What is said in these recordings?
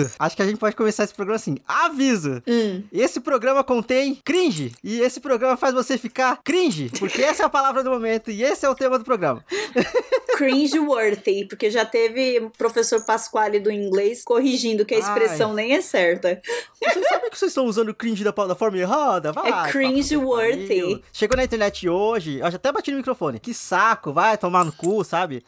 Aviso! Acho que a gente pode começar esse programa assim. Aviso! Hum. Esse programa contém cringe. E esse programa faz você ficar cringe. Porque essa é a palavra do momento e esse é o tema do programa. Cringe-worthy, porque já teve professor Pasquale do inglês corrigindo que a expressão nem é certa. Vocês sabem que vocês estão usando cringe da, da forma errada? Vai, É cringe-worthy. pariu. Chegou na internet hoje, eu já até bati no microfone. Que saco, vai tomar no cu, sabe?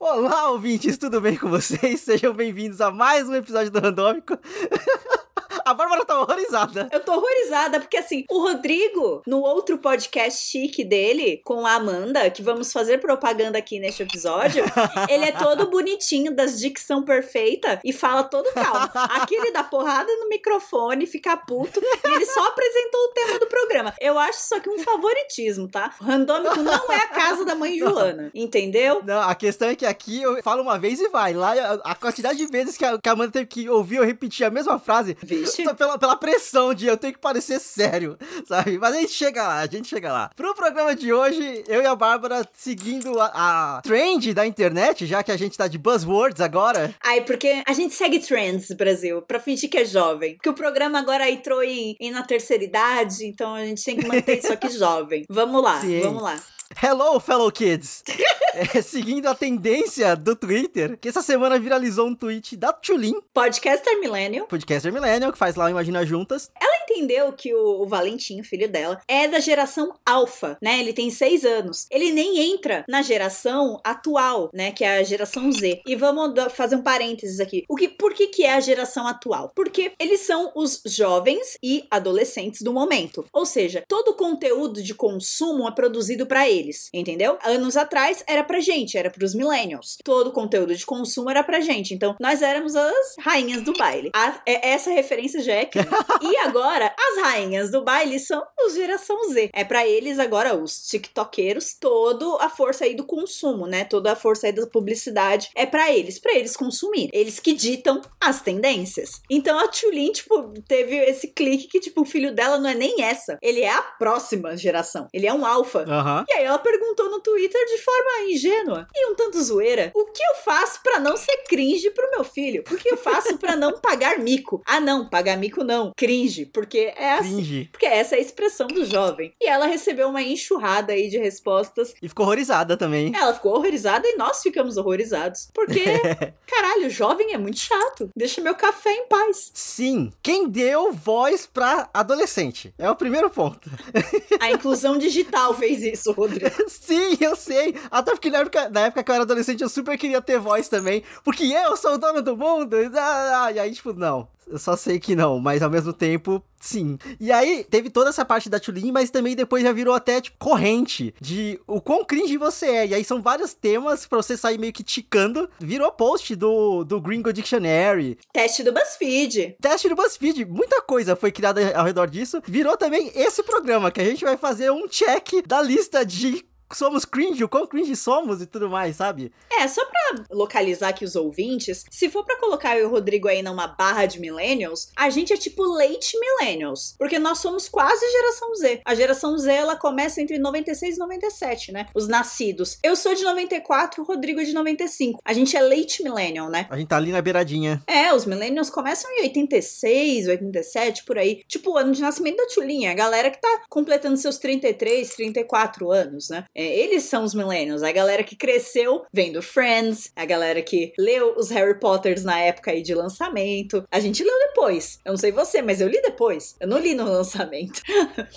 Olá, ouvintes, tudo bem com vocês? Sejam bem-vindos a mais um episódio do Randômico. A Bárbara tá horrorizada. Eu tô horrorizada, porque assim, o Rodrigo, no outro podcast chique dele, com a Amanda, que vamos fazer propaganda aqui neste episódio, ele é todo bonitinho, das dicção perfeita e fala todo calmo. Aqui ele dá porrada no microfone, fica puto, e ele só apresentou o tema do programa. Eu acho isso aqui um favoritismo, tá? O Randômico não é a casa da mãe Joana, entendeu? Não, a questão é que aqui eu falo uma vez e vai. Lá a, quantidade de vezes que a, que a Amanda teve que ouvir eu repetir a mesma frase. Vixe. Só Pela, pela pressão de eu tenho que parecer sério, sabe? Mas a gente chega lá, a gente chega lá. Pro programa de hoje, eu e a Bárbara seguindo a, a trend da internet, já que a gente tá de buzzwords agora. Ai, porque a gente segue trends, Brasil, pra fingir que é jovem. Porque o programa agora entrou em, em na terceira idade, então a gente tem que manter isso aqui jovem. Vamos lá, Sim. vamos lá. Hello, fellow kids! É, seguindo a tendência do Twitter, que essa semana viralizou um tweet da Tulin, Podcaster Millennial. podcaster millennial, que faz lá o Imagina Juntas. Ela entendeu que o, o Valentim, filho dela, é da geração alfa, né? Ele tem seis anos. Ele nem entra na geração atual, né? Que é a geração Z. E vamos fazer um parênteses aqui. O que, por que, que é a geração atual? Porque eles são os jovens e adolescentes do momento. Ou seja, todo o conteúdo de consumo é produzido pra eles, entendeu? Anos atrás era pra gente, era pros millennials. Todo o conteúdo de consumo era pra gente. Então, nós éramos as rainhas do baile. A- é- essa referência já é crime. E agora, as rainhas do baile são os geração Z. É pra eles agora, os tiktokeiros, toda a força aí do consumo, né? Toda a força aí da publicidade é pra eles, pra eles consumir. Eles que ditam as tendências. Então a Tulin, tipo, teve esse clique que, tipo, o filho dela não é nem essa. Ele é a próxima geração. Ele é um alfa. Aham. E aí ela perguntou no Twitter de forma ingênua e um tanto zoeira: o que eu faço pra não ser cringe pro meu filho? O que eu faço pra não pagar mico? Ah, não, pagar mico não. Cringe, porque é assim. Cringe. Porque essa é a expressão do jovem. E ela recebeu uma enxurrada aí de respostas. E ficou horrorizada também. Ela ficou horrorizada e nós ficamos horrorizados. Porque, caralho, jovem é muito chato. Deixa meu café em paz. Sim, quem deu voz pra adolescente? É o primeiro ponto. A inclusão digital fez isso, Rodrigo. Sim, eu sei. Até porque na época, na época que eu era adolescente eu super queria ter voz também. Porque eu sou o dono do mundo. E ah, e aí, tipo, não. Eu só sei que não, mas ao mesmo tempo, sim. E aí, teve toda essa parte da Tulin, mas também depois já virou até, tipo, corrente de o quão cringe você é. E aí são vários temas pra você sair meio que ticando. Virou post do, do Gringo Dictionary, Teste do BuzzFeed. teste do BuzzFeed, muita coisa foi criada ao redor disso. Virou também esse programa, que a gente vai fazer um check da lista de somos cringe, o quão cringe somos e tudo mais, sabe? É, só pra localizar aqui os ouvintes, se for pra colocar eu e o Rodrigo aí numa barra de millennials, a gente é tipo late millennials, porque nós somos quase geração Z. A geração Z, ela começa entre 96 e 97, né? Os nascidos. Eu sou de 94, o Rodrigo é de 95. A gente é late millennial, né? A gente tá ali na beiradinha. É, os millennials começam em 86, 87, por aí. Tipo, o ano de nascimento da Tchulinha, a galera que tá completando seus 33, 34 anos, né? É, eles são os millennials, a galera que cresceu vendo Friends, a galera que leu os Harry Potters na época aí de lançamento. A gente leu depois. Eu não sei você, mas eu li depois. Eu não li no lançamento.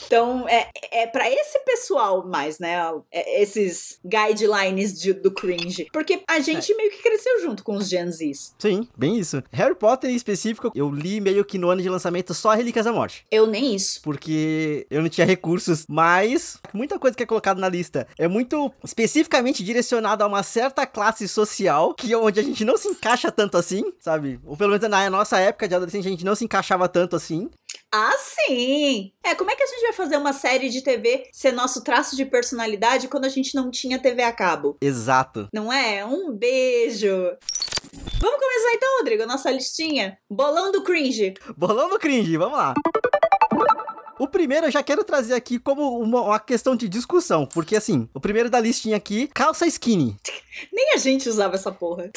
então, é, é para esse pessoal mais, né? é, Esses guidelines de- do cringe. Porque a gente meio que cresceu junto com os Gen Zs. Sim, bem isso. Harry Potter em específico, eu li meio que no ano de lançamento só Relíquias da Morte. Eu nem isso. Porque eu não tinha recursos, mas muita coisa que é colocada na lista é muito especificamente direcionada a uma certa classe social, que é onde a gente não se encaixa tanto assim, sabe? Ou pelo menos na nossa época de adolescente a gente não se encaixava tanto assim. Ah, sim! É, como é que a gente vai fazer uma série de TV ser nosso traço de personalidade quando a gente não tinha TV a cabo? Exato. Não é? Um beijo! Vamos começar então, Rodrigo, a nossa listinha? Bolão do cringe. Bolão no cringe, vamos lá. O primeiro eu já quero trazer aqui como uma, uma questão de discussão, porque assim, o primeiro da listinha aqui, calça skinny. Nem a gente usava essa porra.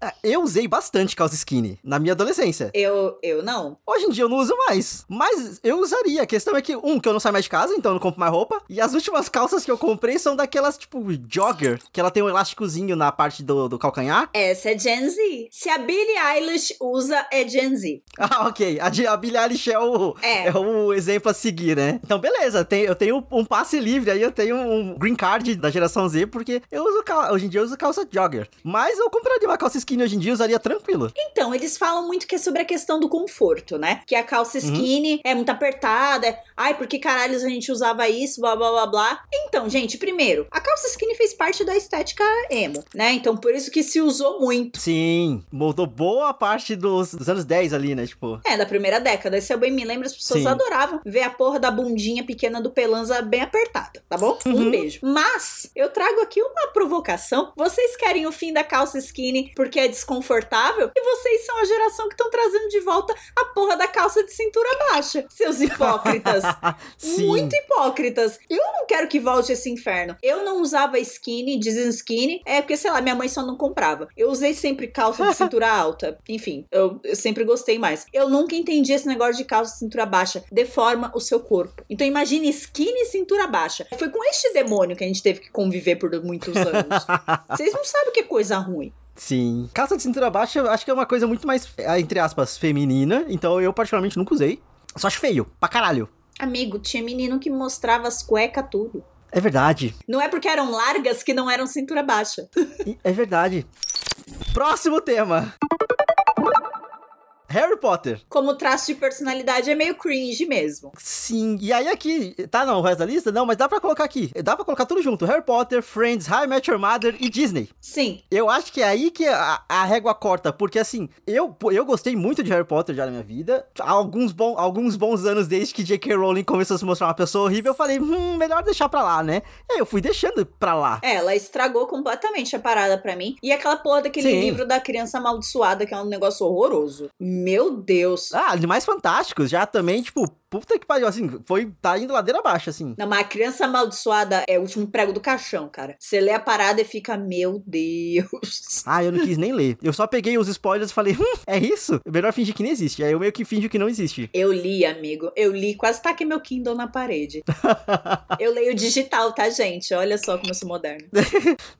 Ah, Eu usei bastante calça skinny na minha adolescência. Eu, eu não. Hoje em dia eu não uso mais. Mas eu usaria. A questão é que, um, que eu não saio mais de casa, então eu não compro mais roupa. E as últimas calças que eu comprei são daquelas, tipo, jogger, que ela tem um elásticozinho na parte do, do calcanhar. Essa é Gen Z. Se a Billie Eilish usa, é Gen Z. Ah, ok. A, a Billie Eilish é o, É. é o exemplo a seguir, né? Então, beleza. Tem, eu tenho um passe livre aí, eu tenho um green card da geração Z, porque eu uso cal- hoje em dia eu uso calça jogger. Mas eu compraria uma calça skinny hoje em dia, usaria tranquilo. Então, eles falam muito que é sobre a questão do conforto, né? Que a calça skinny é muito apertada. é, Ai, por que caralhos a gente usava isso? Blá, blá, blá, blá. Então, gente, primeiro, a calça skinny fez parte da estética emo, né? Então, por isso que se usou muito. Sim, moldou boa parte dos, dos anos 10 ali, né? Tipo, É, da primeira década. Se eu bem me lembro, as pessoas Sim. adoravam ver a porra da bundinha pequena do Pelanza bem apertada, tá bom? Um Uhum. beijo. Mas, eu trago aqui uma provocação. Vocês querem o fim da calça skinny porque é desconfortável? E vocês são a geração que estão trazendo de volta a porra da calça de cintura baixa. Seus hipócritas. Muito hipócritas. Eu não quero que volte esse inferno. Eu não usava skinny, dizem skinny, é porque, sei lá, minha mãe só não comprava. Eu usei sempre calça de cintura alta. Enfim, eu, eu sempre gostei mais. Eu nunca entendi esse negócio de calça de cintura baixa. Deforma o seu corpo. Então imagine skinny e cintura baixa. Foi com este demônio que a gente teve que conviver por muitos anos. Vocês não sabem o que é coisa ruim. Sim. Calça de cintura baixa, eu acho que é uma coisa muito mais, eh, entre aspas, feminina. Então eu, particularmente, nunca usei. Só acho feio, pra caralho. Amigo, tinha menino que mostrava as cuecas tudo. É verdade. Não é porque eram largas que não eram cintura baixa. É verdade. Próximo tema. Harry Potter. Como traço de personalidade é meio cringe mesmo. Sim. E aí aqui, tá não, o resto da lista? Não, mas dá pra colocar aqui. Dá pra colocar tudo junto. Harry Potter, Friends, How I Met Your Mother e Disney. Sim. Eu acho que é aí que a, a régua corta, porque assim, eu, eu gostei muito de Harry Potter já na minha vida. Há alguns, bom, alguns bons anos desde que J.K. Rowling começou a se mostrar uma pessoa horrível, eu falei, hum, melhor deixar pra lá, né? E aí eu fui deixando pra lá. É, ela estragou completamente a parada pra mim. E aquela porra daquele Sim. livro da criança amaldiçoada, que é um negócio horroroso. Meu Deus. Ah, Animais Fantásticos já também, tipo, puta que pariu, assim, foi, tá indo ladeira abaixo, assim. Não, mas a criança amaldiçoada é o último prego do caixão, cara. Você lê a parada e fica, meu Deus. Ah, eu não quis nem ler. Eu só peguei os spoilers e falei, hum, é isso? Melhor fingir que não existe. Aí eu meio que finjo que não existe. Eu li, amigo. Eu li, quase taquei meu Kindle na parede. eu leio digital, tá, gente? Olha só como eu sou moderna.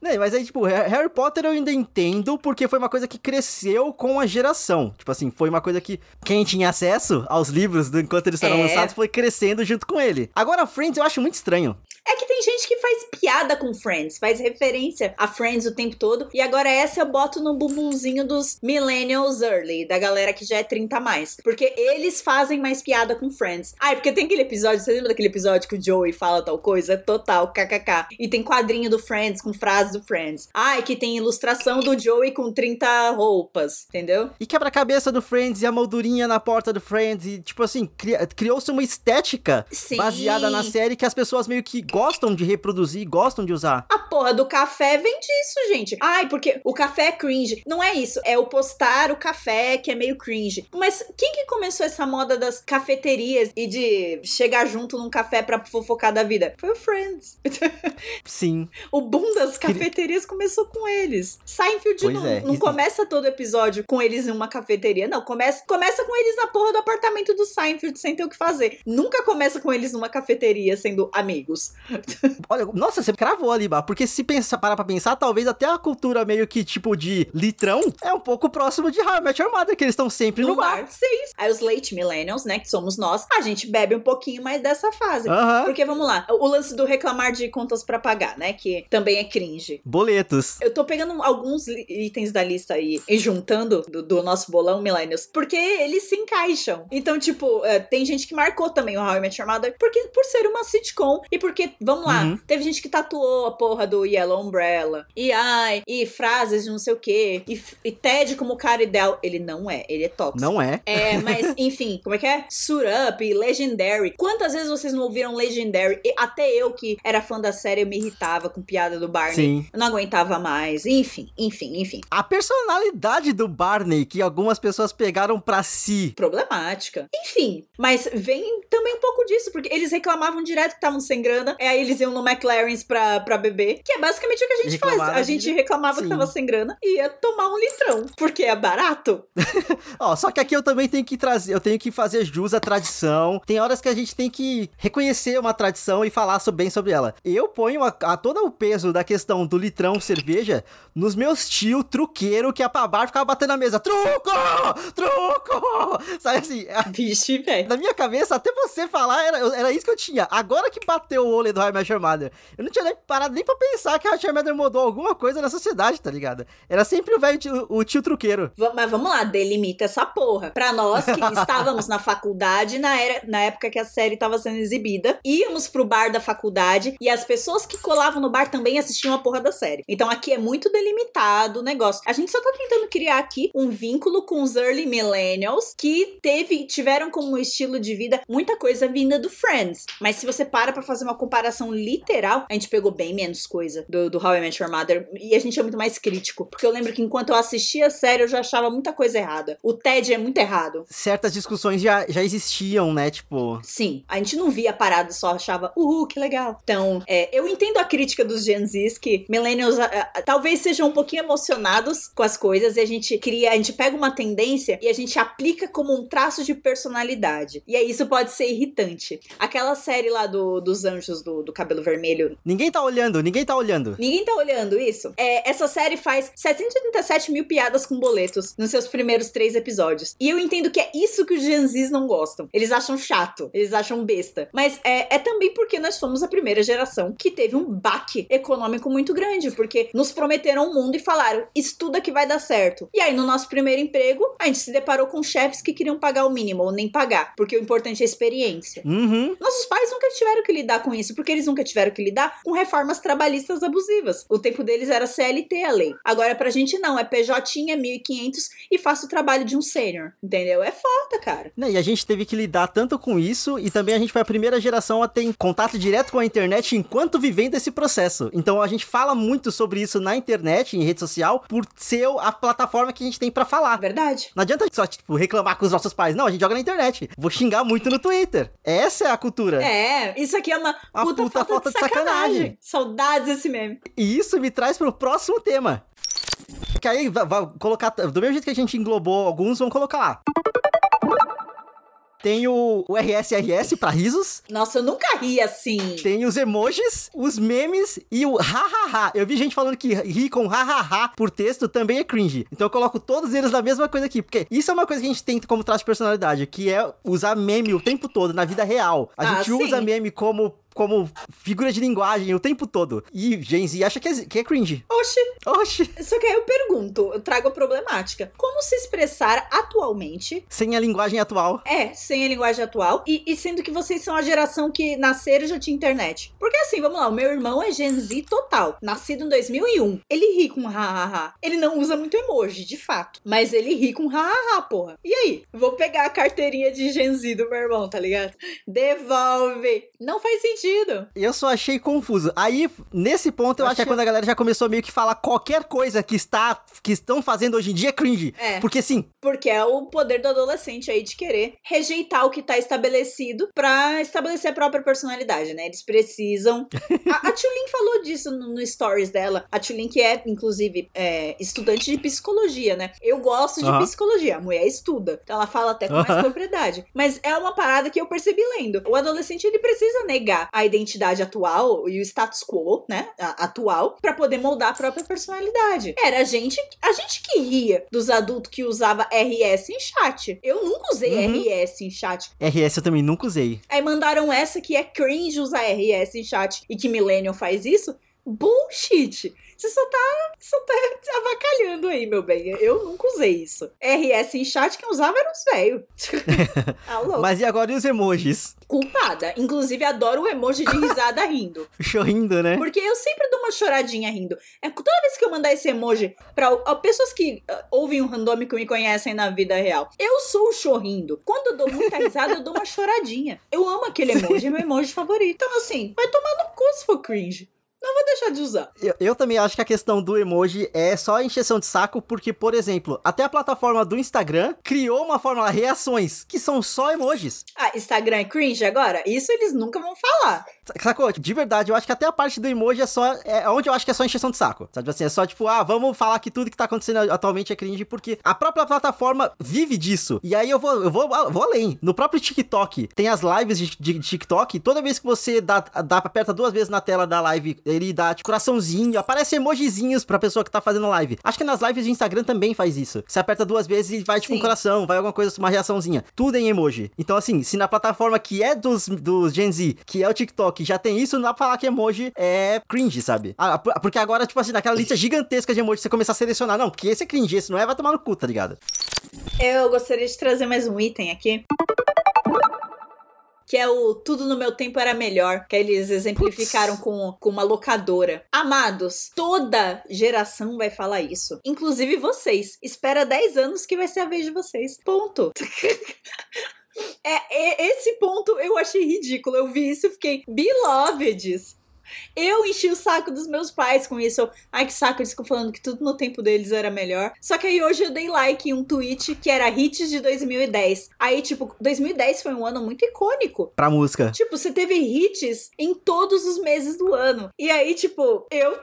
Né, mas aí, tipo, Ha- Harry Potter eu ainda entendo, porque foi uma coisa que cresceu com a geração. Tipo assim, foi uma coisa que quem tinha acesso aos livros enquanto eles É. lançados foi crescendo junto com ele. Agora, Friends eu acho muito estranho. É que tem gente que faz piada com Friends, faz referência a Friends o tempo todo. E agora essa eu boto no bumbumzinho dos millennials early, da galera que já é 30 a mais. Porque eles fazem mais piada com Friends. Ai, porque tem aquele episódio, você lembra daquele episódio que o Joey fala tal coisa? Total, kkk. E tem quadrinho do Friends com frase do Friends. Ai, que tem ilustração do Joey com 30 roupas, entendeu? E quebra-cabeça do Friends e a moldurinha na porta do Friends. E, tipo assim, cri- criou-se uma estética Sim. baseada na série que as pessoas meio que gostam de reproduzir, gostam de usar. A porra do café vem disso, gente. Ai, porque o café é cringe. Não é isso. É o postar o café que é meio cringe. Mas quem que começou essa moda das cafeterias e de chegar junto num café pra fofocar da vida? Foi o Friends. Sim. o boom das cafeterias começou com eles. Seinfeld Pois não, é. não começa todo episódio com eles em uma cafeteria. Não, começa, começa com eles na porra do apartamento do Seinfeld sem ter o que fazer. Nunca começa com eles numa cafeteria sendo amigos. Olha, nossa, você cravou ali, Bá. Porque se pensar, parar pra pensar, talvez até a cultura meio que tipo de litrão é um pouco próximo de How I Met Your Mother, que eles estão sempre no, no bar. bar. Sim. Aí os late millennials, né, que somos nós, a gente bebe um pouquinho mais dessa fase. Aham. Porque vamos lá, o lance do reclamar de contas pra pagar, né, que também é cringe. Boletos. Eu tô pegando alguns itens da lista aí e juntando do, do nosso bolão millennials, porque eles se encaixam. Então, tipo, é, tem gente que marcou também o How I Met Your Mother, porque por ser uma sitcom e porque, vamos lá, Uhum. teve gente que tatuou a porra do Yellow Umbrella, e ai, e frases de não sei o quê, e, e Ted como cara ideal. Ele não é, ele é tóxico. Não é? É, mas enfim, como é que é? Suit Up, Legendary. Quantas vezes vocês não ouviram Legendary? E até eu que era fã da série, eu me irritava com piada do Barney. Sim. Eu não aguentava mais. Enfim, enfim, enfim. A personalidade do Barney, que algumas pessoas pegaram pra si. Problemática. Enfim, mas vem também um pouco disso, porque eles reclamavam direto que estavam sem grana, é aí eles iam no McLaren's pra, pra beber. Que é basicamente o que a gente faz. A gente reclamava Sim. que tava sem grana e ia tomar um litrão, porque é barato. Ó, só que aqui eu também tenho que trazer, eu tenho que fazer jus à tradição. Tem horas que a gente tem que reconhecer uma tradição e falar bem sobre ela. Eu ponho a, a todo o peso da questão do litrão cerveja nos meus tio truqueiro que a pra bar ficava batendo na mesa. Truco! Truco! Sabe assim? Vixe, velho. Na minha cabeça, até você falar, era, era isso que eu tinha. Agora que bateu o olho do High Match Mother, eu não tinha nem parado nem pra pensar que a High Mother mudou alguma coisa na sociedade, tá ligado? Era sempre o velho o tio truqueiro. Mas vamos lá, delimita essa porra. Pra nós que estávamos na faculdade, na, era, na época que a série tava sendo exibida, íamos pro bar da faculdade e as pessoas que colavam no bar também assistiam a porra da série. Então aqui é muito delimitado o negócio. A gente só tá tentando criar aqui um vínculo com os early millennials que teve, tiveram como estilo de vida muita coisa vinda do Friends. Mas se você para pra fazer uma comparação literal, a gente pegou bem menos coisa do, do How I Met Your Mother e a gente é muito mais crítico. Porque eu lembro que enquanto eu assistia a série, eu já achava muita coisa errada. O Ted é muito errado. Certas discussões já, já existiam, né? Tipo. Sim. A gente não via parada só achava, uhul, que legal. Então, é, eu entendo a crítica dos Gen Zs que millennials a, a, talvez sejam um pouquinho emocionados com as coisas e a gente cria, a gente pega uma tendência e a gente aplica como um traço de personalidade. E aí isso pode ser irritante. Aquela série lá do, dos anjos do, do cabelo vermelho. Ninguém tá olhando, ninguém tá olhando. Ninguém tá olhando isso. É, essa série faz 787 mil piadas com boletos nos seus primeiros três episódios. E eu entendo que é isso que os Gen não gostam. Eles acham chato, eles acham besta. Mas é, é também porque nós fomos a primeira geração que teve um baque econômico muito grande, porque nos prometeram um mundo e falaram: estuda que vai dar certo. E aí, no nosso primeiro emprego, a gente se deparou com chefes que queriam pagar o mínimo ou nem pagar, porque o importante é a experiência. Uhum. Nossos pais nunca tiveram que lidar com isso, porque eles nunca tiveram que lidar com reformas trabalhistas abusivas. O tempo deles era CLT a lei. Agora, pra gente não, é PJ, é 1.500 e faço o trabalho de um sênior, entendeu? É foda, cara. Não, e a gente teve que lidar tanto com isso, e também a gente foi a primeira geração a ter contato direto com a internet enquanto vivendo esse processo. Então a gente fala muito sobre isso na internet, em rede social, por ser a plataforma que a gente tem para falar. Verdade. Não adianta só, tipo, reclamar com os nossos pais. Não, a gente joga na internet. Vou xingar muito no Twitter. Essa é a cultura. É, isso aqui é uma, uma puta, puta falta, falta, de, sacanagem. sacanagem. Saudades desse meme. E isso me traz pro próximo tema. Que aí vai, vai colocar. Do mesmo jeito que a gente englobou alguns, vamos colocar lá. Tem o, o RSRS pra risos. Nossa, eu nunca ri assim. Tem os emojis, os memes e o hahaha. Eu vi gente falando que ri com hahaha por texto também é cringe. Então eu coloco todos eles na mesma coisa aqui. Porque isso é uma coisa que a gente tem como traço de personalidade, que é usar meme o tempo todo na vida real. A ah, gente sim. usa meme como como figura de linguagem o tempo todo. E Gen Z acha que é, que é cringe. Oxi. Oxi. Só que aí eu pergunto, eu trago a problemática. Como se expressar atualmente? Sem a linguagem atual. É, sem a linguagem atual. E, e sendo que vocês são a geração que nasceram e já tinha internet. Porque assim, vamos lá, o meu irmão é Gen Z total. Nascido em 2001. Ele ri com hahaha. Ele não usa muito emoji, de fato. Mas ele ri com hahaha, porra. E aí? Vou pegar a carteirinha de Gen Z do meu irmão, tá ligado? Devolve. Não faz sentido sentido. Eu só achei confuso. Aí, nesse ponto, eu, eu acho que é quando a galera já começou meio que falar qualquer coisa que está que estão fazendo hoje em dia é cringe. É. Porque sim. Porque é o poder do adolescente aí de querer rejeitar o que tá estabelecido pra estabelecer a própria personalidade, né? Eles precisam. a, a Tulin falou disso no, no, stories dela. A Tulin, que é, inclusive, é, estudante de psicologia, né? Eu gosto de psicologia. A mulher estuda. Então ela fala até com mais propriedade. Mas é uma parada que eu percebi lendo. O adolescente, ele precisa negar a identidade atual e o status quo, né, atual, para poder moldar a própria personalidade. Era a gente, a gente que ria dos adultos que usava RS em chat. Eu nunca usei uhum. RS em chat. RS eu também nunca usei. Aí mandaram essa que é cringe usar RS em chat e que Millennium faz isso. Bullshit! Você só tá, só tá avacalhando aí, meu bem. Eu nunca usei isso. RS em chat, quem usava era os velhos. ah, Mas e agora e os emojis? Culpada. Inclusive, adoro o emoji de risada rindo. Chorrindo, né? Porque eu sempre dou uma choradinha rindo. É toda vez que eu mandar esse emoji pra ó, pessoas que uh, ouvem o um randômico e me conhecem na vida real, eu sou o chorrindo. Quando eu dou muita risada, eu dou uma choradinha. Eu amo aquele emoji, é meu emoji favorito. Então, assim, vai tomar no cu se for cringe não vou deixar de usar. Eu, eu, também acho que a questão do emoji é só encheção de saco, porque, por exemplo, até a plataforma do Instagram criou uma forma lá, reações, que são só emojis. Ah, Instagram é cringe agora? Isso eles nunca vão falar. Sacou? De verdade, eu acho que até a parte do emoji é só. É onde eu acho que é só encheção de saco. Sabe assim? É só tipo, ah, vamos falar que tudo que tá acontecendo atualmente é cringe, porque a própria plataforma vive disso. E aí eu vou, eu vou, vou além. No próprio TikTok, tem as lives de, de, de TikTok. Toda vez que você dá, dá, aperta duas vezes na tela da live, ele dá tipo, coraçãozinho, aparece emojizinhos pra pessoa que tá fazendo live. Acho que nas lives de Instagram também faz isso. Você aperta duas vezes e vai tipo Sim. um coração, vai alguma coisa, uma reaçãozinha. Tudo em emoji. Então, assim, se na plataforma que é dos, dos Gen Z, que é o TikTok, já tem isso, não dá pra falar que emoji é cringe, sabe? Ah, porque agora, tipo assim, naquela lista gigantesca de emojis, você começar a selecionar. Não, porque esse é cringe, esse não é, vai tomar no cu, tá ligado? Eu gostaria de trazer mais um item aqui que é o Tudo no Meu Tempo Era Melhor, que eles exemplificaram com, com uma locadora. Amados, toda geração vai falar isso, inclusive vocês. Espera 10 anos que vai ser a vez de vocês. Ponto. É, é, esse ponto eu achei ridículo. Eu vi isso e fiquei, beloveds. Eu enchi o saco dos meus pais com isso. Ai, que saco, eles ficam falando que tudo no tempo deles era melhor. Só que aí hoje eu dei like em um tweet que era hits de 2010. Aí, tipo, 2010 foi um ano muito icônico. Pra música. Tipo, você teve hits em todos os meses do ano. E aí, tipo, eu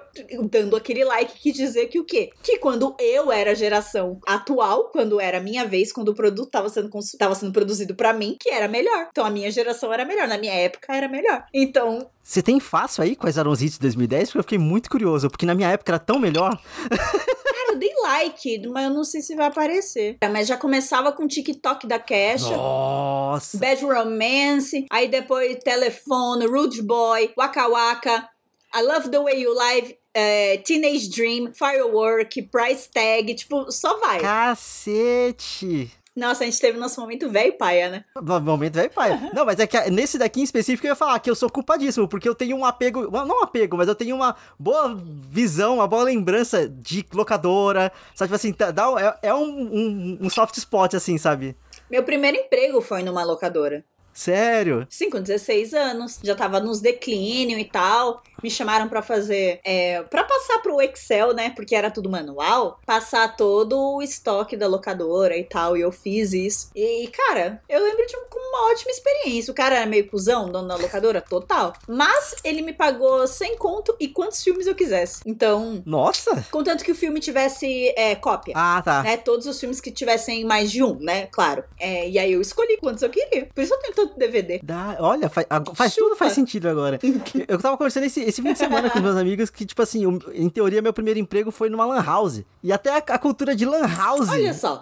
dando aquele like que dizer que o quê? Que quando eu era geração atual, quando era minha vez, quando o produto tava sendo, tava sendo produzido para mim, que era melhor. Então a minha geração era melhor. Na minha época era melhor. Então. Você tem fácil aí quais eram os hits de 2010? Porque eu fiquei muito curioso, porque na minha época era tão melhor. Cara, eu dei like, mas eu não sei se vai aparecer. É, mas já começava com TikTok da Kesha. Nossa! Bad Romance, aí depois Telefone, Rude Boy, Waka Waka, I Love the Way You Live, é, Teenage Dream, Firework, Price Tag, tipo, só vai. Cacete! Nossa, a gente teve nosso momento velho paia, né? Momento velho paia. Não, mas é que nesse daqui em específico eu ia falar que eu sou culpadíssimo, porque eu tenho um apego, não um apego, mas eu tenho uma boa visão, uma boa lembrança de locadora, sabe? Tipo assim, tá, dá, é, é um, um, um soft spot, assim, sabe? Meu primeiro emprego foi numa locadora. Sério? Sim, com 16 anos. Já tava nos declínio e tal. Me chamaram para fazer. É, para passar pro Excel, né? Porque era tudo manual. Passar todo o estoque da locadora e tal. E eu fiz isso. E, cara, eu lembro de uma ótima experiência. O cara era meio cuzão, dono da locadora, total. Mas ele me pagou sem conto e quantos filmes eu quisesse. Então. Nossa! Contanto que o filme tivesse é, cópia. Ah, tá. Né? Todos os filmes que tivessem mais de um, né? Claro. É, e aí eu escolhi quantos eu queria. Por isso eu tenho tanto DVD. Dá, olha, faz, faz tudo faz sentido agora. eu tava conversando esse, esse fim de semana com meus amigos que, tipo assim, em teoria, meu primeiro emprego foi numa Lan House. E até a, a, cultura de Lan House.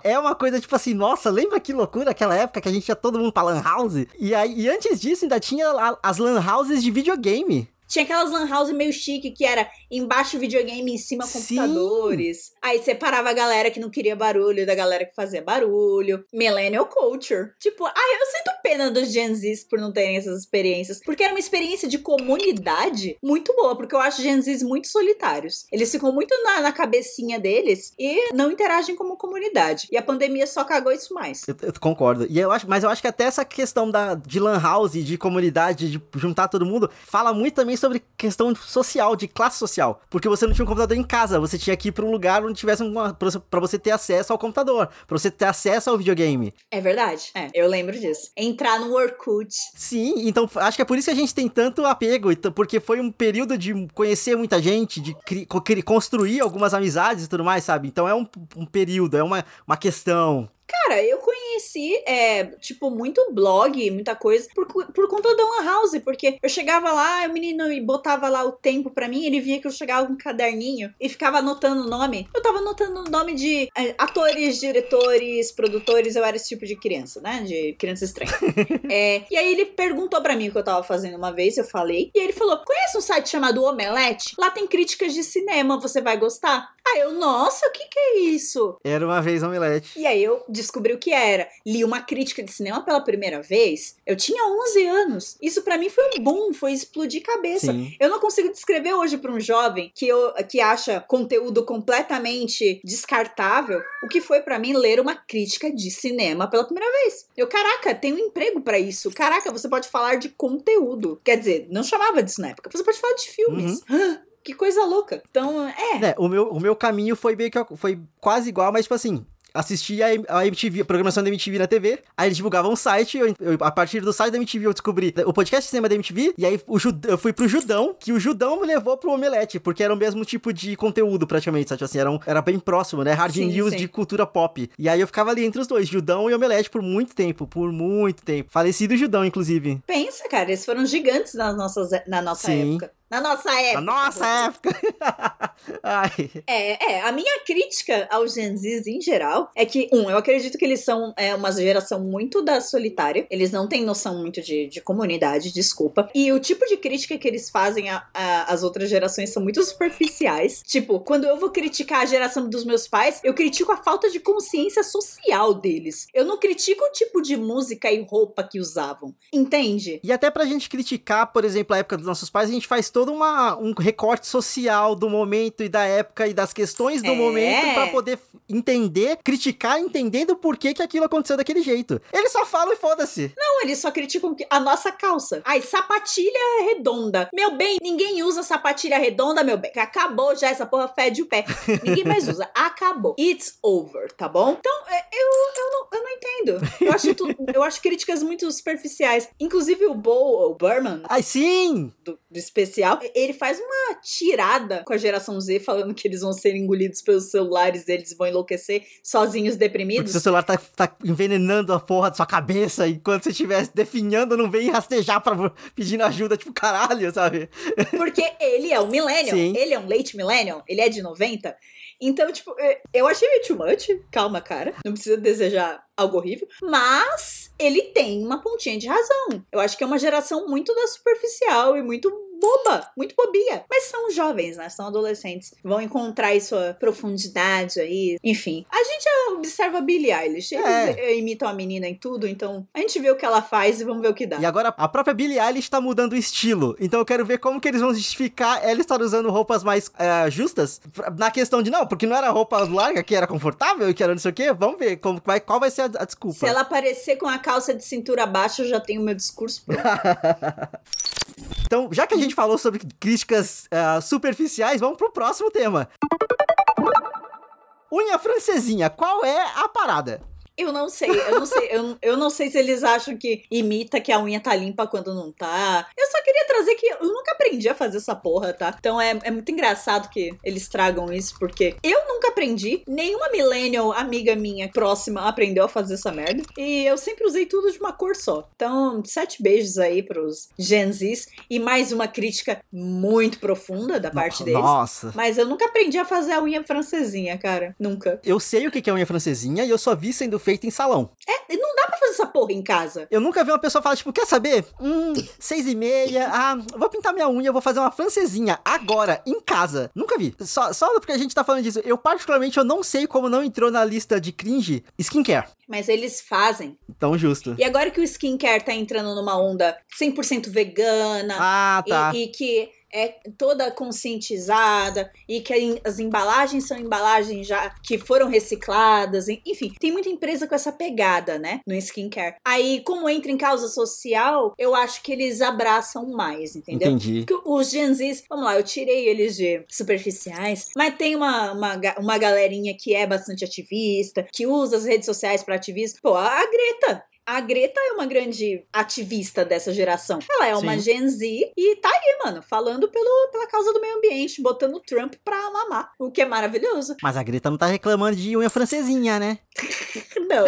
É uma coisa, tipo assim, nossa, lembra que loucura aquela época que a gente ia todo mundo pra Lan House? E, aí, e antes disso, ainda tinha as Lan Houses de videogame. Tinha aquelas lan house meio chique que era embaixo videogame, em cima computadores. Sim. Aí separava a galera que não queria barulho da galera que fazia barulho. Millennial culture. Tipo, ah, eu sinto pena dos Gen Zs por não terem essas experiências. Porque era uma experiência de comunidade muito boa. Porque eu acho Gen Zs muito solitários. Eles ficam muito na, na cabecinha deles e não interagem como comunidade. E a pandemia só cagou isso mais. Eu, eu concordo. E eu acho, mas eu acho que até essa questão da, de lan house, de comunidade, de juntar todo mundo, fala muito também sobre questão social, de classe social. Porque você não tinha um computador em casa, você tinha que ir para um lugar onde tivesse uma. para você ter acesso ao computador, para você ter acesso ao videogame. É verdade. É, eu lembro disso. Entrar no Orkut. Sim, então acho que é por isso que a gente tem tanto apego, porque foi um período de conhecer muita gente, de construir algumas amizades e tudo mais, sabe? Então é um, um período, é uma, uma questão. Cara, eu conheci, é, tipo, muito blog, muita coisa, por, por conta da Lan House, porque eu chegava lá, o menino botava lá o tempo para mim, ele via que eu chegava com um caderninho e ficava anotando o nome. Eu tava anotando o nome de é, atores, diretores, produtores, eu era esse tipo de criança, né? De criança estranha. é, e aí ele perguntou para mim o que eu tava fazendo uma vez, eu falei, e ele falou: conhece um site chamado Omelete? Lá tem críticas de cinema, você vai gostar? Aí eu, nossa, o que que é isso? Era uma vez Omelete. E aí eu descobri o que era. Li uma crítica de cinema pela primeira vez. Eu tinha 11 anos. Isso para mim foi um boom, foi explodir cabeça. Sim. Eu não consigo descrever hoje para um jovem que, eu, que acha conteúdo completamente descartável o que foi para mim ler uma crítica de cinema pela primeira vez. Eu, caraca, tem um emprego para isso. Caraca, você pode falar de conteúdo. Quer dizer, não chamava disso na época. Você pode falar de filmes. Uhum. Que coisa louca. Então, é. é. o, meu, o meu caminho foi meio que foi quase igual, mas tipo assim, assistia a MTV, a programação da MTV na TV, aí eles divulgavam um site, eu, eu, a partir do site da MTV eu descobri o podcast de cinema da MTV, e aí o eu fui pro Judão, que o Judão me levou pro Omelete, porque era o mesmo tipo de conteúdo praticamente, sabe? Assim, era, um, era bem próximo, né? Hard sim, news sim. de cultura pop. E aí eu ficava ali entre os dois, Judão e Omelete, por muito tempo, por muito tempo. Falecido Judão, inclusive. Pensa, cara, eles foram gigantes nas nossas, na nossa sim. época. Na nossa época. Na nossa época. é, é, a minha crítica aos Gen Zs em geral é que, um, eu acredito que eles são é, uma geração muito da solitária. Eles não têm noção muito de, de comunidade, desculpa. E o tipo de crítica que eles fazem às outras gerações são muito superficiais. Tipo, quando eu vou criticar a geração dos meus pais, eu critico a falta de consciência social deles. Eu não critico o tipo de música e roupa que usavam. Entende? E até pra gente criticar, por exemplo, a época dos nossos pais, a gente faz todo todo uma, um recorte social do momento e da época e das questões do é. momento para poder entender, criticar, entendendo por que, que aquilo aconteceu daquele jeito. Eles só falam e foda-se. Não, eles só criticam a nossa calça. Ai, sapatilha redonda. Meu bem, ninguém usa sapatilha redonda, meu bem. Acabou já, essa porra fede o pé. ninguém mais usa. Acabou. It's over, tá bom? Então, é, eu, eu, não, eu não entendo. Eu acho, tu, eu acho críticas muito superficiais. Inclusive o Bo, o Burman. Ai, sim! Do, do especial ele faz uma tirada com a geração Z, falando que eles vão ser engolidos pelos celulares, eles vão enlouquecer sozinhos, deprimidos. Porque seu celular tá, tá envenenando a porra da sua cabeça, e quando você estiver definhando, não vem rastejar pra, pedindo ajuda, tipo, caralho, sabe? Porque ele é um millennial, Sim. ele é um late millennial, ele é de 90. Então, tipo, é, eu achei meio too much. Calma, cara. Não precisa desejar algo horrível. Mas ele tem uma pontinha de razão. Eu acho que é uma geração muito da superficial e muito boba, muito bobinha. Mas são jovens, né? São adolescentes. Vão encontrar aí sua profundidade aí. Enfim. A gente observa a Billie Eilish. Eles é. imitam a menina em tudo, então a gente vê o que ela faz e vamos ver o que dá. E agora a própria Billie Eilish tá mudando o estilo. Então eu quero ver como que eles vão justificar ela estar usando roupas mais uh, justas. Na questão de não, porque não era roupa larga, que era confortável e que era não sei o quê. Vamos ver como vai, qual vai ser a, a desculpa. Se ela aparecer com a calça de cintura baixa, eu já tenho meu discurso pronto. então, já que a gente falou sobre críticas uh, superficiais, vamos pro próximo tema. Unha francesinha, qual é a parada? Eu não sei, eu não sei, eu, eu não sei se eles acham que imita que a unha tá limpa quando não tá. Eu só queria trazer que eu nunca aprendi a fazer essa porra, tá? Então é, é muito engraçado que eles tragam isso, porque eu nunca aprendi, nenhuma millennial amiga minha próxima aprendeu a fazer essa merda. E eu sempre usei tudo de uma cor só. Então, sete beijos aí pros Gen Zs. E mais uma crítica muito profunda da parte deles. Nossa. Mas eu nunca aprendi a fazer a unha francesinha, cara. Nunca. Eu sei o que é unha francesinha e eu só vi sendo feita em salão. É, não dá pra fazer essa porra em casa. Eu nunca vi uma pessoa falar, tipo, quer saber? Hum, seis e meia, ah, vou pintar minha unha, vou fazer uma francesinha agora, em casa. Nunca vi. Só, só porque a gente tá falando disso. Eu, particularmente, eu não sei como não entrou na lista de cringe skincare. Mas eles fazem. Tão justo. E agora que o skincare tá entrando numa onda 100% vegana. Ah, tá. e, e que é toda conscientizada e que as embalagens são embalagens já que foram recicladas, enfim, tem muita empresa com essa pegada, né, no skincare. Aí, como entra em causa social, eu acho que eles abraçam mais, entendeu? Entendi. Porque os Gen Zs, vamos lá, eu tirei eles de superficiais, mas tem uma, uma, uma galerinha que é bastante ativista, que usa as redes sociais para ativismo. Pô, a Greta, a Greta é uma grande ativista dessa geração. Ela é uma Sim. Gen Z e tá aí, mano, falando pelo, pela causa do meio ambiente, botando o Trump pra mamar, o que é maravilhoso. Mas a Greta não tá reclamando de unha francesinha, né? não.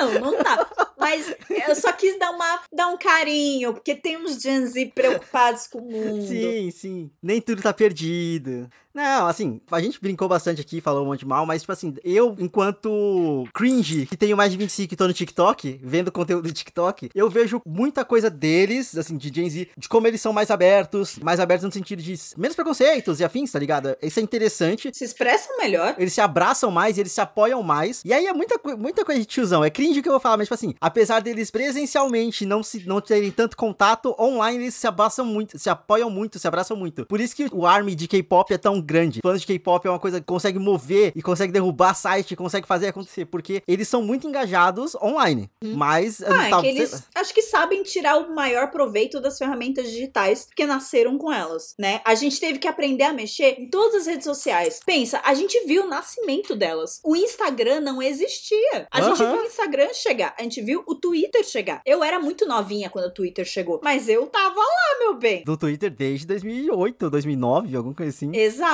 Não, não tá. Mas eu só quis dar, uma, dar um carinho, porque tem uns Gen Z preocupados com o mundo. Sim, sim. Nem tudo tá perdido. Não, assim, a gente brincou bastante aqui, falou um monte de mal, mas, tipo assim, eu, enquanto cringe, que tenho mais de 25 e tô no TikTok, vendo conteúdo do TikTok, eu vejo muita coisa deles, assim, de Gen Z, de como eles são mais abertos, mais abertos no sentido de menos preconceitos e afins, tá ligado? Isso é interessante. Se expressam melhor. Eles se abraçam mais, eles se apoiam mais. E aí é muita, muita coisa de tiozão. É cringe que eu vou falar, mas, tipo assim, apesar deles presencialmente não, se, não terem tanto contato, online eles se abraçam muito, se apoiam muito, se abraçam muito. Por isso que o ARMY de K-pop é tão grande. Fãs de K-pop é uma coisa que consegue mover e consegue derrubar site, consegue fazer acontecer, porque eles são muito engajados online. Hum. Mas. Ah, tá, é que eles acho que sabem tirar o maior proveito das ferramentas digitais que nasceram com elas, né? A gente teve que aprender a mexer em todas as redes sociais. Pensa, a gente viu o nascimento delas. O Instagram não existia. A gente viu o Instagram chegar, a gente viu o Twitter chegar. Eu era muito novinha quando o Twitter chegou, mas eu tava lá, meu bem. Do Twitter desde 2008, 2009, alguma coisa assim. Exato.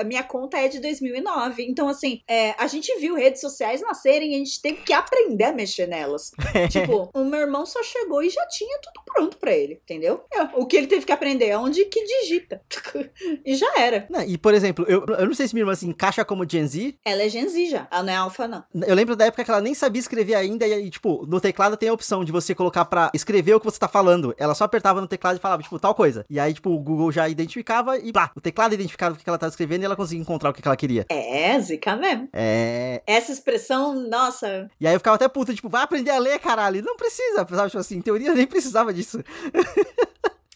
A minha conta é de 2009. Então, assim, é, a gente viu redes sociais nascerem e a gente teve que aprender a mexer nelas. tipo, o meu irmão só chegou e já tinha tudo pronto para ele, entendeu? É, o que ele teve que aprender é onde que digita. e já era. Não, e, por exemplo, eu, eu não sei se minha irmã se encaixa como Gen Z. Ela é Gen Z já. Ela não é alfa, não. Eu lembro da época que ela nem sabia escrever ainda e, tipo, no teclado tem a opção de você colocar para escrever o que você tá falando. Ela só apertava no teclado e falava, tipo, tal coisa. E aí, tipo, o Google já identificava e, pá, o teclado identificava que ela tava escrevendo e ela conseguia encontrar o que ela queria. É, zica mesmo. É. Essa expressão, nossa. E aí eu ficava até puta, tipo, vai aprender a ler, caralho. Não precisa, sabe? Tipo assim, em teoria nem precisava disso.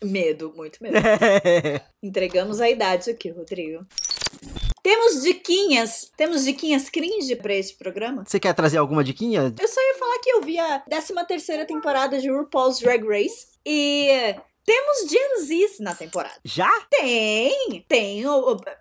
Medo, muito medo. É. Entregamos a idade aqui, Rodrigo. Temos diquinhas. Temos diquinhas cringe pra esse programa? Você quer trazer alguma diquinha? Eu só ia falar que eu vi a 13 terceira temporada de RuPaul's Drag Race. E temos Gen Zs na temporada. Já? Tem, tem.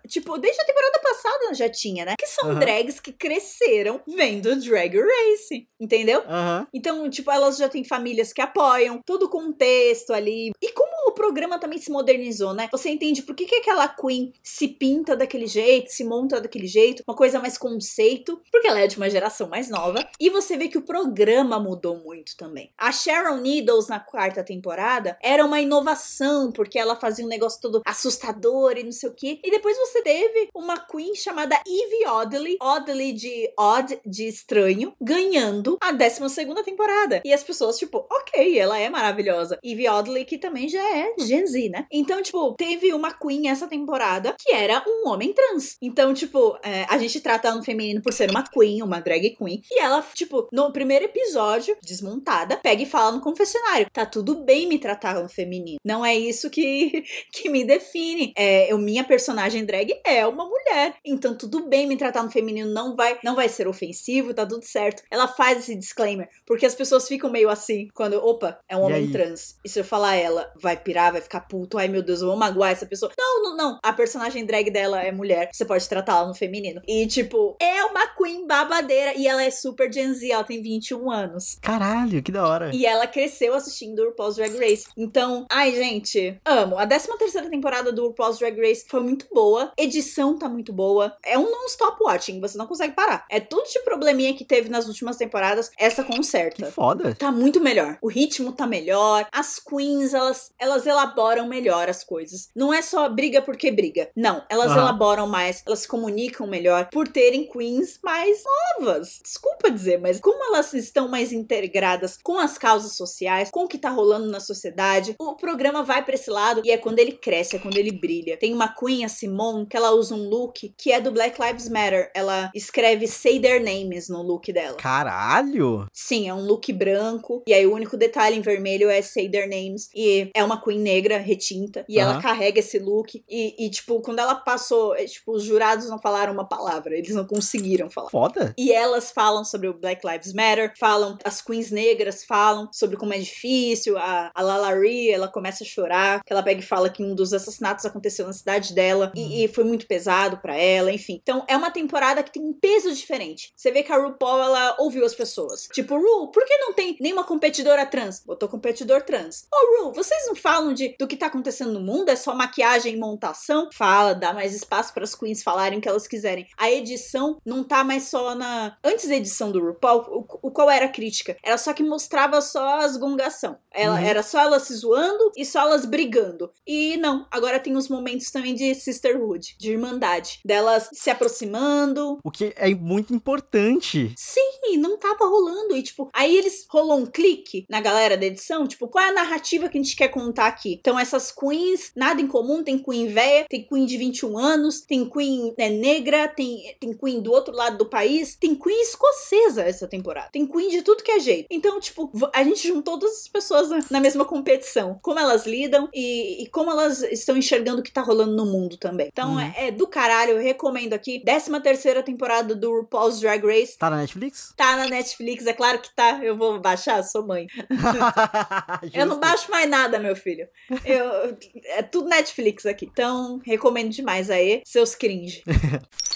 Tipo, desde a temporada passada já tinha, né? Que são uhum. drags que cresceram vendo Drag Race, entendeu? Uhum. Então, tipo, elas já têm famílias que apoiam, todo o contexto ali. E o programa também se modernizou, né? Você entende por que, que aquela Queen se pinta daquele jeito, se monta daquele jeito, uma coisa mais conceito, porque ela é de uma geração mais nova. E você vê que o programa mudou muito também. A Sharon Needles na quarta temporada era uma inovação inovação, porque ela fazia um negócio todo assustador e não sei o que. E depois você teve uma queen chamada Eve Oddly, Oddly de odd, de estranho, ganhando a 12 segunda temporada. E as pessoas, tipo, ok, ela é maravilhosa. Eve Oddly, que também já é Gen Z, né? Então, tipo, teve uma queen essa temporada que era um homem trans. Então, tipo, é, a gente trata no feminino por ser uma queen, uma drag queen. E ela, tipo, no primeiro episódio, desmontada, pega e fala no confessionário: tá tudo bem me tratar no feminino. Não é isso que, que me define. É, eu, minha personagem drag é uma mulher. Então tudo bem me tratar no feminino, não vai, não vai ser ofensivo, tá tudo certo. Ela faz esse disclaimer, porque as pessoas ficam meio assim, quando, opa, é um homem trans. E se eu falar ela, vai pirar, vai ficar puto, ai meu Deus, eu vou magoar essa pessoa. Não, não, não. A personagem drag dela é mulher, você pode tratá-la no feminino. E tipo, é uma queen babadeira e ela é super Gen Z, ela tem 21 anos. Caralho, que da hora. E ela cresceu assistindo o RuPaul's Drag Race. Então, Ai, gente, amo. A 13 terceira temporada do RuPaul's Drag Race foi muito boa. Edição tá muito boa. É um non-stop watching, você não consegue parar. É tudo de probleminha que teve nas últimas temporadas, essa conserta. Que foda. Tá muito melhor. O ritmo tá melhor. As queens, elas, elas elaboram melhor as coisas. Não é só briga porque briga. Não, elas uhum. elaboram mais, elas se comunicam melhor por terem queens mais novas. Desculpa dizer, mas como elas estão mais integradas com as causas sociais, com o que tá rolando na sociedade, o programa vai pra esse lado e é quando ele cresce, é quando ele brilha. Tem uma Queen, a Simone, que ela usa um look que é do Black Lives Matter. Ela escreve Say Their Names no look dela. Caralho! Sim, é um look branco. E aí o único detalhe em vermelho é Say Their Names. E é uma Queen negra, retinta. E ela carrega esse look. E, e, tipo, quando ela passou, é, tipo, os jurados não falaram uma palavra. Eles não conseguiram falar. Foda! E elas falam sobre o Black Lives Matter, falam, as queens negras falam sobre como é difícil. A, a Lalari, ela começa a chorar, que ela pega e fala que um dos assassinatos aconteceu na cidade dela e, uhum. e foi muito pesado para ela, enfim. Então é uma temporada que tem um peso diferente. Você vê que a RuPaul ela ouviu as pessoas. Tipo, Ru, por que não tem nenhuma competidora trans? Botou competidor trans. Ô, oh, Ru, vocês não falam de do que tá acontecendo no mundo? É só maquiagem e montação? Fala, dá mais espaço para as queens falarem o que elas quiserem. A edição não tá mais só na. Antes da edição do RuPaul, o, o qual era a crítica? Era só que mostrava só as gongação. Ela, uhum. Era só ela se zoando e só elas brigando. E não, agora tem os momentos também de sisterhood, de irmandade, delas se aproximando. O que é muito importante. Sim, não tava rolando. E tipo, aí eles rolou um clique na galera da edição, tipo, qual é a narrativa que a gente quer contar aqui. Então, essas queens, nada em comum, tem queen véia, tem queen de 21 anos, tem queen né, negra, tem, tem queen do outro lado do país, tem queen escocesa essa temporada. Tem queen de tudo que é jeito. Então, tipo, a gente juntou todas as pessoas na, na mesma competição. Como elas lidam e, e, como elas estão enxergando o que tá rolando no mundo também. Então, Uhum. é, é do caralho, eu recomendo aqui. 13 terceira temporada do RuPaul's Drag Race. Tá na Netflix? Tá na Netflix, é claro que tá. Eu vou baixar, sou mãe. Eu não baixo mais nada, meu filho. Eu, é tudo Netflix aqui. Então, recomendo demais aí, seus cringe.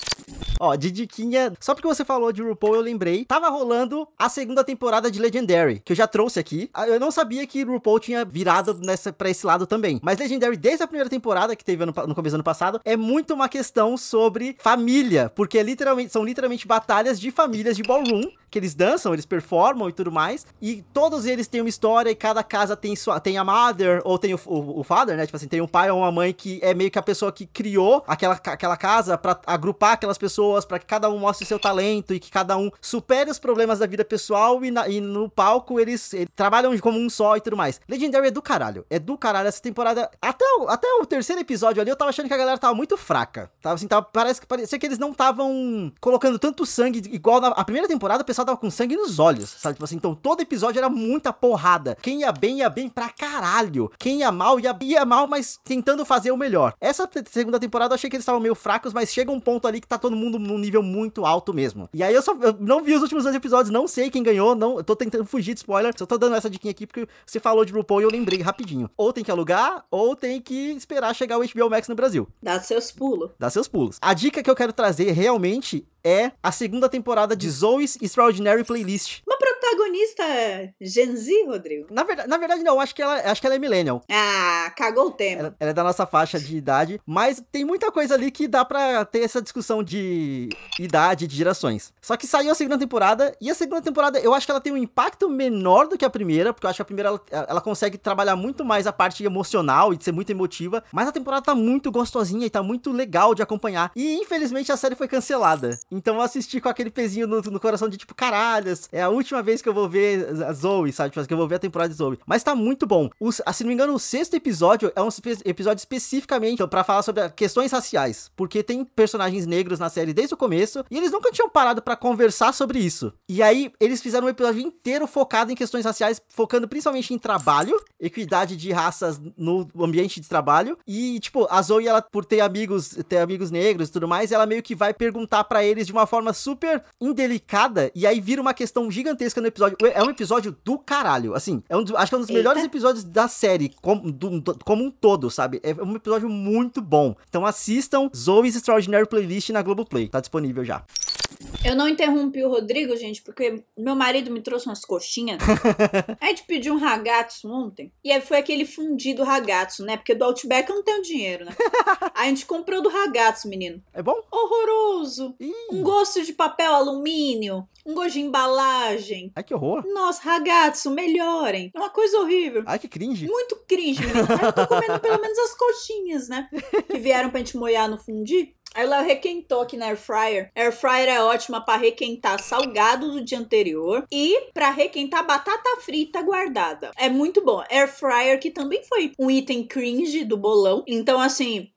Ó, de diquinha, só porque você falou de RuPaul, eu lembrei. Tava rolando a segunda temporada de Legendary, que eu já trouxe aqui. Ah, Eu não sabia que RuPaul tinha virado nessa, pra esse lado também. Mas Legendary, desde a primeira temporada, que teve no começo do ano passado, é muito uma questão sobre família. Porque é literalmente, são literalmente batalhas de famílias de ballroom, que eles dançam, eles performam e tudo mais. E todos eles têm uma história e cada casa tem, sua, tem a mother, ou tem o, o, o father, né? Tipo assim, tem um pai ou uma mãe que é meio que a pessoa que criou aquela, aquela casa pra agrupar aquelas pessoas, pra que cada um mostre seu talento e que cada um supere os problemas da vida pessoal e, na- e no palco eles, eles trabalham como um só e tudo mais. Legendary é do caralho. É do caralho essa temporada. Até o, até o terceiro episódio ali, eu tava achando que a galera tava muito fraca. Tava assim, tava, parece que parecia que eles não estavam colocando tanto sangue igual na a primeira temporada, o pessoal tava com sangue nos olhos, sabe? Tipo assim, então todo episódio era muita porrada. Quem ia bem, ia bem pra caralho. Quem ia mal, ia, ia mal, mas tentando fazer o melhor. Essa segunda temporada eu achei que eles estavam meio fracos, mas chega um ponto ali que tá todo mundo num nível muito alto mesmo. E aí eu só eu não vi os últimos dois episódios, não sei quem ganhou, não, eu tô tentando fugir de spoiler. Só tô dando essa diquinha aqui porque você falou de RuPaul e eu lembrei rapidinho. Ou tem que alugar, ou tem que esperar chegar o HBO Max no Brasil. Dá seus pulos. Dá seus pulos. A dica que eu quero trazer realmente é a segunda temporada de Zoe's Extraordinary Playlist. Protagonista Gen Z, Rodrigo? Na verdade, na verdade não, acho que ela, acho que ela é millennial. Ah, cagou o tema. Ela, ela é da nossa faixa de idade, mas tem muita coisa ali que dá pra ter essa discussão de idade, de gerações. Só que saiu a segunda temporada, e a segunda temporada eu acho que ela tem um impacto menor do que a primeira, porque eu acho que a primeira ela, ela consegue trabalhar muito mais a parte emocional e de ser muito emotiva, mas a temporada tá muito gostosinha e tá muito legal de acompanhar. E infelizmente a série foi cancelada. Então eu assisti com aquele pezinho no, no coração de tipo, caralhas, é a última vez que eu vou ver a Zoe, sabe? Tipo, que eu vou ver a temporada de Zoe. Mas tá muito bom. Ah, se não me engano, o sexto episódio é um episódio especificamente pra falar sobre questões raciais. Porque tem personagens negros na série desde o começo e eles nunca tinham parado pra conversar sobre isso. E aí eles fizeram um episódio inteiro focado em questões raciais, focando principalmente em trabalho, equidade de raças no ambiente de trabalho. E, tipo, a Zoe, ela, por ter amigos, ter amigos negros e tudo mais, ela meio que vai perguntar pra eles de uma forma super indelicada. E aí vira uma questão gigantesca no episódio. É um episódio do caralho. Assim, é um dos- acho que é um dos Eita. melhores episódios da série, como, do- como um todo, sabe? É um episódio muito bom. Então assistam Zoe's Extraordinary Playlist na Globoplay. Tá disponível já. Eu não interrompi o Rodrigo, gente, porque meu marido me trouxe umas coxinhas. a gente pediu um ragazzo ontem. E aí foi aquele fundido ragazzo, né? Porque do Outback eu não tenho dinheiro, né? A gente comprou do ragazzo, menino. É bom? Horroroso. Ih, Um gosto de papel alumínio. Um gosto de embalagem. ai que horror. Nossa, ragazzo, melhorem. É uma coisa horrível. Ai que cringe. Muito cringe, menino. Aí eu tô comendo pelo menos as coxinhas, né? Que vieram pra gente moer no fundi. Ela requentou aqui na air fryer. Air fryer é ótima pra requentar salgado do dia anterior e pra requentar batata frita guardada. É muito bom. Air fryer que também foi um item cringe do bolão. Então assim,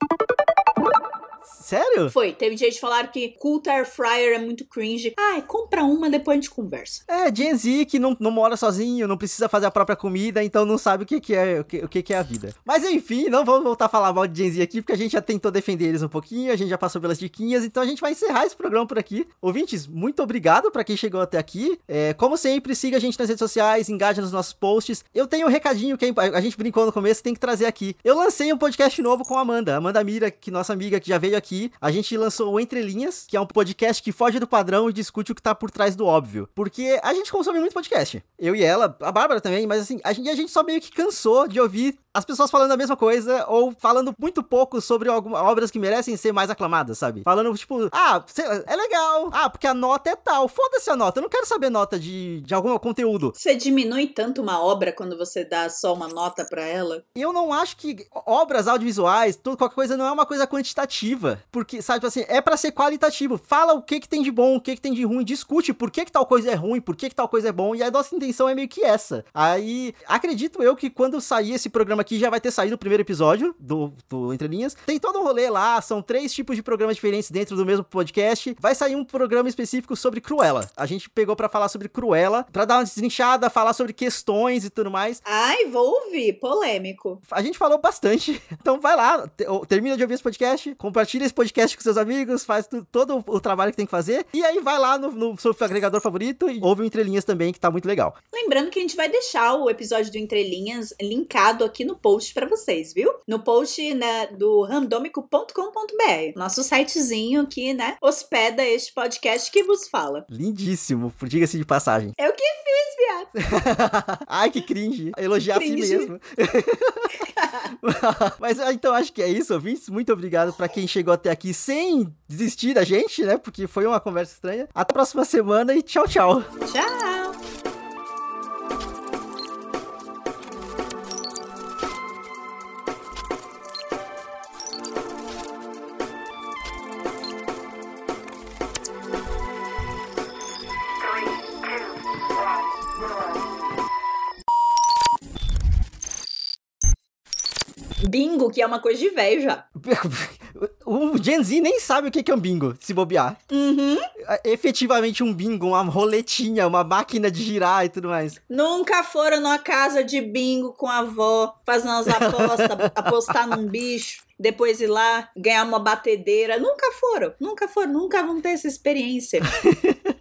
Sério? foi. Teve gente que falaram que culta air fryer é muito cringe. Ai, compra uma, depois a gente conversa. É, Gen Z que não, não mora sozinho, não precisa fazer a própria comida, então não sabe o que, que é o que, o que, que é a vida. Mas enfim, não vamos voltar a falar mal de Gen Z aqui, porque a gente já tentou defender eles um pouquinho, a gente já passou pelas diquinhas, então a gente vai encerrar esse programa por aqui. Ouvintes, muito obrigado pra quem chegou até aqui. É, como sempre, siga a gente nas redes sociais, engaja nos nossos posts. Eu tenho um recadinho que a gente brincou no começo, tem que trazer aqui. Eu lancei um podcast novo com a Amanda, Amanda Mira, que nossa amiga que já veio aqui. A gente lançou o Entre Linhas, que é um podcast que foge do padrão e discute o que tá por trás do óbvio. Porque a gente consome muito podcast. Eu e ela, a Bárbara também, mas assim, a gente, a gente só meio que cansou de ouvir as pessoas falando a mesma coisa ou falando muito pouco sobre algumas obras que merecem ser mais aclamadas, sabe? Falando, tipo, ah, é legal. Ah, porque a nota é tal. Foda-se a nota. Eu não quero saber nota de, de algum conteúdo. Você diminui tanto uma obra quando você dá só uma nota pra ela? Eu não acho que obras audiovisuais, tudo, qualquer coisa, não é uma coisa quantitativa. Porque, sabe, tipo assim, é para ser qualitativo. Fala o que que tem de bom, o que que tem de ruim, discute por que que tal coisa é ruim, por que que tal coisa é bom, e a nossa intenção é meio que essa. Aí, acredito eu que quando sair esse programa aqui, já vai ter saído o primeiro episódio do, do Entre Linhas. Tem todo um rolê lá, são três tipos de programas diferentes dentro do mesmo podcast. Vai sair um programa específico sobre Cruella. A gente pegou para falar sobre Cruella, para dar uma deslinchada, falar sobre questões e tudo mais. Ai, vou ouvir, polêmico. A gente falou bastante, então vai lá, termina de ouvir esse podcast, compartilha esse podcast com seus amigos, faz todo o trabalho que tem que fazer, e aí vai lá no, no seu agregador favorito e ouve o Entrelinhas também, que tá muito legal. Lembrando que a gente vai deixar o episódio do Entrelinhas linkado aqui no post para vocês, viu? No post né, do randômico.com.br, nosso sitezinho que, né, hospeda este podcast que vos fala. Lindíssimo, diga-se de passagem. Eu que fiz, viado. Ai, que cringe. Elogiar cringe. a si mesmo. Mas ah, então acho que é isso, ouvintes. Muito obrigado para quem chegou até aqui sem desistir da gente, né? Porque foi uma conversa estranha. Até a próxima semana e tchau, tchau. Tchau. Bingo, que é uma coisa de velho já. O Gen Z nem sabe o que é um bingo, se bobear. Uhum. É efetivamente um bingo, uma roletinha, uma máquina de girar e tudo mais. Nunca foram numa casa de bingo com a avó, fazendo as apostas, apostar num bicho, depois ir lá, ganhar uma batedeira. Nunca foram, nunca foram, nunca vão ter essa experiência.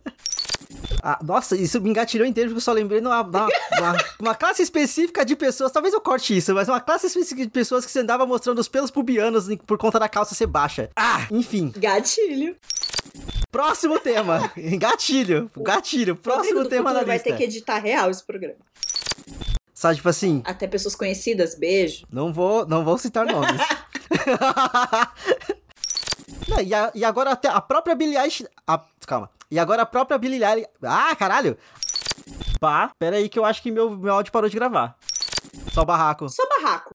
Ah, nossa, isso me engatilhou inteiro, porque eu só lembrei de uma, uma, uma, classe específica de pessoas, talvez eu corte isso, mas uma classe específica de pessoas que você andava mostrando os pelos pubianos por conta da calça ser baixa. Ah, enfim. Gatilho. Próximo tema. Gatilho. Gatilho. Próximo tema da lista. vai ter que editar real esse programa. Sabe, tipo assim. Até pessoas conhecidas, beijo. Não vou, não vou citar nomes. não, e, a, e, agora até a própria Billie Eilish. A, calma. E agora a própria Billie Eilish... Ah, caralho! Pá, pera aí que eu acho que meu, meu áudio parou de gravar. Só barraco. Só barraco.